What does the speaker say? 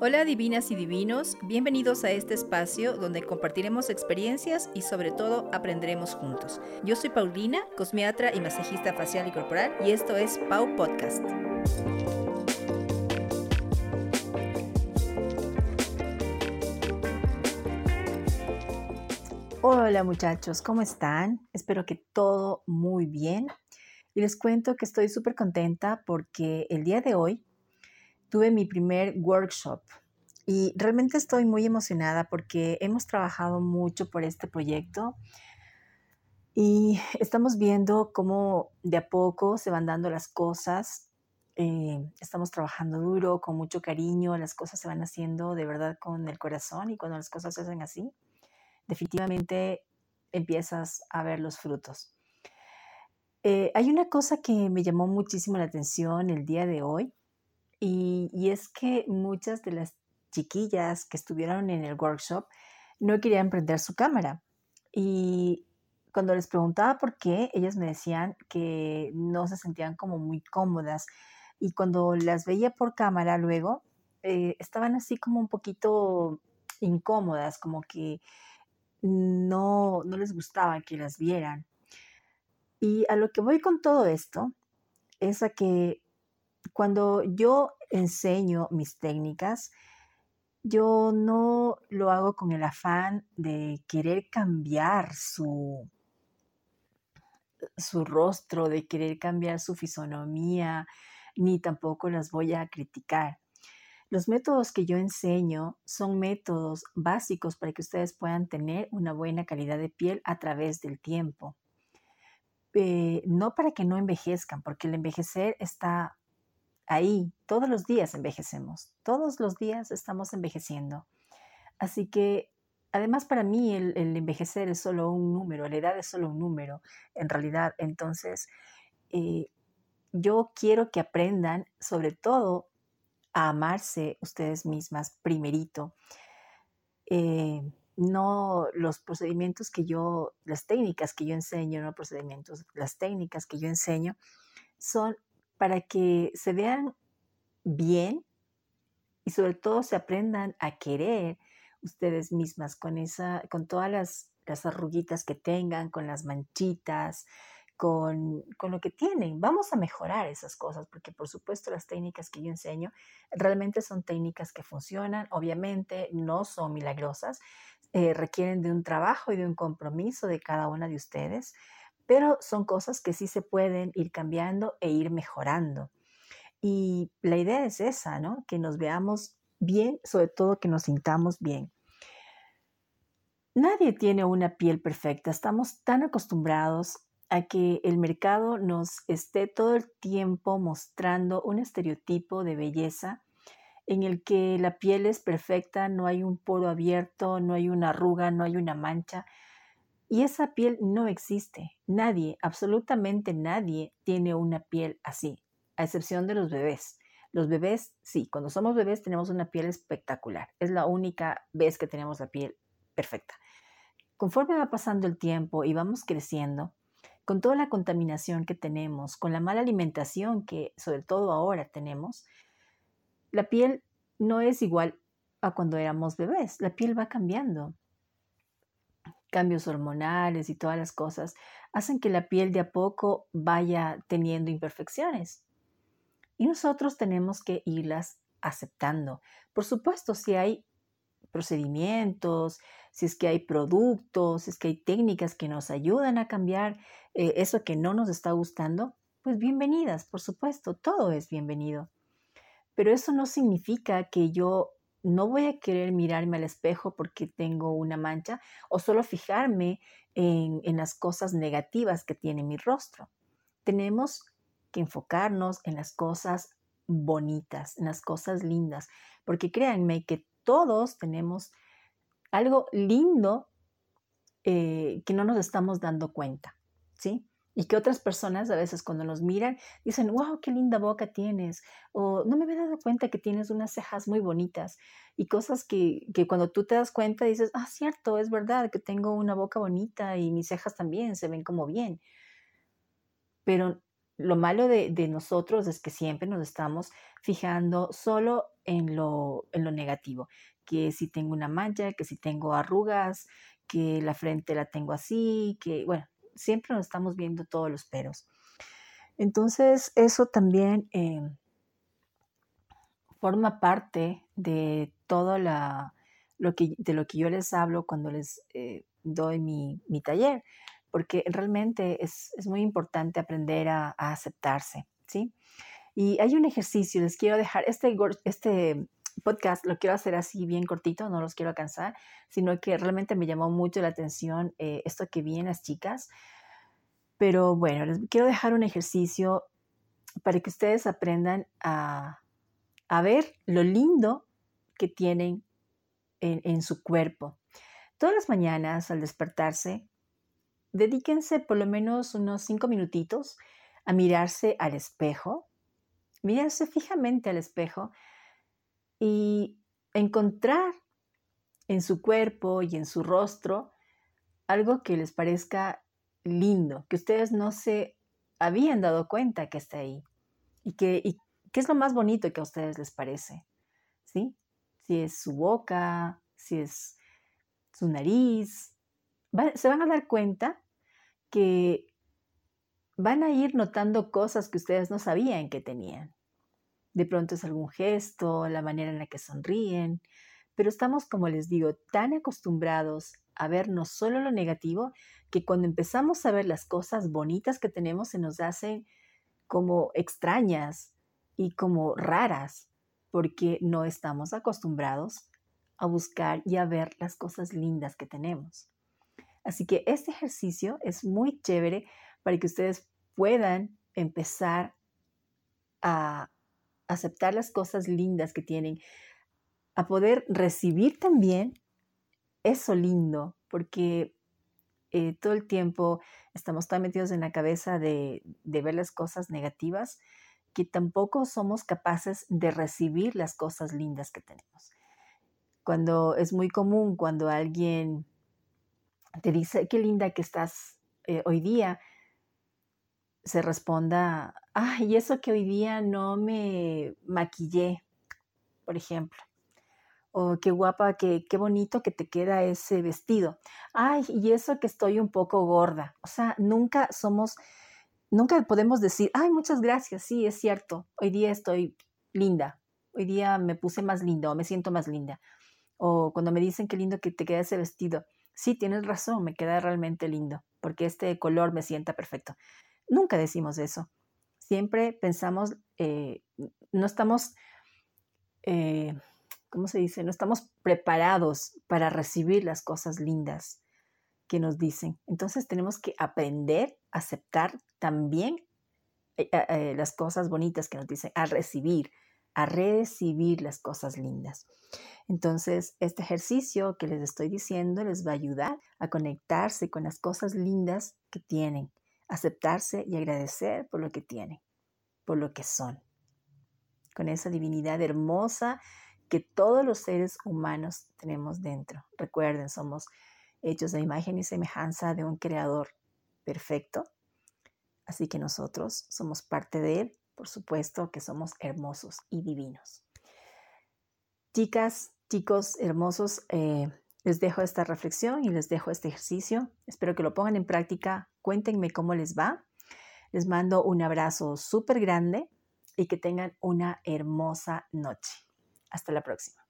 Hola divinas y divinos, bienvenidos a este espacio donde compartiremos experiencias y sobre todo aprenderemos juntos. Yo soy Paulina, cosmiatra y masajista facial y corporal y esto es Pau Podcast. Hola muchachos, ¿cómo están? Espero que todo muy bien. Y les cuento que estoy súper contenta porque el día de hoy tuve mi primer workshop y realmente estoy muy emocionada porque hemos trabajado mucho por este proyecto y estamos viendo cómo de a poco se van dando las cosas. Eh, estamos trabajando duro, con mucho cariño, las cosas se van haciendo de verdad con el corazón y cuando las cosas se hacen así, definitivamente empiezas a ver los frutos. Eh, hay una cosa que me llamó muchísimo la atención el día de hoy y, es que muchas de las chiquillas que estuvieron en el workshop no querían prender su cámara. Y cuando les preguntaba por qué, ellas me decían que no se sentían como muy cómodas. Y cuando las veía por cámara luego, eh, estaban así como un poquito incómodas, como que no, no les gustaba que las vieran. Y a lo que voy con todo esto es a que cuando yo enseño mis técnicas, yo no lo hago con el afán de querer cambiar su, su rostro, de querer cambiar su fisonomía, ni tampoco las voy a criticar. Los métodos que yo enseño son métodos básicos para que ustedes puedan tener una buena calidad de piel a través del tiempo. Eh, no para que no envejezcan, porque el envejecer está ahí, todos los días envejecemos, todos los días estamos envejeciendo. Así que, además para mí el, envejecer es solo un número, la edad es solo un número, en realidad. Entonces, eh, yo quiero que aprendan sobre todo a amarse ustedes mismas primerito. Eh, no los procedimientos que yo, las técnicas que yo enseño, no procedimientos, las técnicas que yo enseño son para que se vean bien y sobre todo se aprendan a querer ustedes mismas con esa, con todas las, las arruguitas que tengan, con las manchitas, con, con, lo que tienen. Vamos a mejorar esas cosas, porque por supuesto las técnicas que yo enseño realmente son técnicas que funcionan, obviamente no son milagrosas, eh, requieren de un trabajo y de un compromiso de cada una de ustedes, pero son cosas que sí se pueden ir cambiando e ir mejorando. Y la idea es esa, ¿no? Que nos veamos bien, sobre todo que nos sintamos bien. Nadie tiene una piel perfecta. Estamos tan acostumbrados a que el mercado nos esté todo el tiempo mostrando un estereotipo de belleza en el que la piel es perfecta, no hay un poro abierto, no hay una arruga, no hay una mancha. Y esa piel no existe. Nadie, absolutamente nadie tiene una piel así, a excepción de los bebés. Los bebés, sí, cuando somos bebés tenemos una piel espectacular. Es la única vez que tenemos la piel perfecta. Conforme va pasando el tiempo y vamos creciendo, con toda la contaminación que tenemos, con la mala alimentación que sobre todo ahora tenemos, la piel no es igual a cuando éramos bebés, la piel va cambiando. Cambios hormonales y todas las cosas hacen que la piel de a poco vaya teniendo imperfecciones. Y nosotros tenemos que irlas aceptando. Por supuesto, si hay procedimientos, si es que hay productos, si es que hay técnicas que nos ayudan a cambiar eh, eso que no nos está gustando, pues bienvenidas, por supuesto, todo es bienvenido. Pero eso no significa que yo no voy a querer mirarme al espejo porque tengo una mancha o solo fijarme en, las cosas negativas que tiene mi rostro. Tenemos que enfocarnos en las cosas bonitas, en las cosas lindas, porque créanme que todos tenemos algo lindo eh, que no nos estamos dando cuenta, ¿sí? Y que otras personas a veces cuando nos miran dicen, wow, qué linda boca tienes. O no me había dado cuenta que tienes unas cejas muy bonitas. Y cosas que, que cuando tú te das cuenta dices, ah, cierto, es verdad que tengo una boca bonita y mis cejas también se ven como bien. Pero lo malo de, nosotros es que siempre nos estamos fijando solo en lo, en lo negativo, que si tengo una mancha, que si tengo arrugas, que la frente la tengo así, que bueno, siempre nos estamos viendo todos los peros. Entonces, eso también eh, forma parte de todo lo que, de lo que yo les hablo cuando les eh, doy mi, taller, porque realmente es, muy importante aprender a, aceptarse, ¿sí? Y hay un ejercicio, les quiero dejar, este, este podcast lo quiero hacer así bien cortito, no los quiero cansar, sino que realmente me llamó mucho la atención eh, esto que vi en las chicas. Pero bueno, les quiero dejar un ejercicio para que ustedes aprendan a, ver lo lindo que tienen en, en su cuerpo. Todas las mañanas al despertarse, dedíquense por lo menos unos cinco minutitos a mirarse al espejo, mirarse fijamente al espejo y encontrar en su cuerpo y en su rostro algo que les parezca lindo, que ustedes no se habían dado cuenta que está ahí y que, es lo más bonito que a ustedes les parece, ¿sí? Si es su boca, si es su nariz, se van a dar cuenta que van a ir notando cosas que ustedes no sabían que tenían. De pronto es algún gesto, la manera en la que sonríen, pero estamos, como les digo, tan acostumbrados a ver no solo lo negativo, que cuando empezamos a ver las cosas bonitas que tenemos se nos hacen como extrañas y como raras, porque no estamos acostumbrados a buscar y a ver las cosas lindas que tenemos. Así que este ejercicio es muy chévere para que ustedes puedan empezar a aceptar las cosas lindas que tienen, a poder recibir también eso lindo, porque eh, todo el tiempo estamos tan metidos en la cabeza de, ver las cosas negativas que tampoco somos capaces de recibir las cosas lindas que tenemos. Cuando es muy común cuando alguien te dice, qué linda que estás eh, hoy día, se responda, ay, y eso que hoy día no me maquillé, por ejemplo o qué guapa, qué, qué bonito que te queda ese vestido. Ay, y eso que estoy un poco gorda. O sea, nunca somos, nunca podemos decir, ay, muchas gracias, sí, es cierto, hoy día estoy linda, hoy día me puse más linda o me siento más linda. O cuando me dicen qué lindo que te queda ese vestido, sí, tienes razón, me queda realmente lindo, porque este color me sienta perfecto. Nunca decimos eso. Siempre pensamos, eh, no estamos... Eh, ¿cómo se dice? No estamos preparados para recibir las cosas lindas que nos dicen. Entonces tenemos que aprender a aceptar también eh, las cosas bonitas que nos dicen, a recibir, a recibir las cosas lindas. Entonces, este ejercicio que les estoy diciendo les va a ayudar a conectarse con las cosas lindas que tienen, aceptarse y agradecer por lo que tienen, por lo que son, con esa divinidad hermosa que todos los seres humanos tenemos dentro. Recuerden, somos hechos de imagen y semejanza de un creador perfecto. Así que nosotros somos parte de él, por supuesto que somos hermosos y divinos. Chicas, chicos hermosos, eh, les dejo esta reflexión y les dejo este ejercicio. Espero que lo pongan en práctica. Cuéntenme cómo les va. Les mando un abrazo súper grande y que tengan una hermosa noche. Hasta la próxima.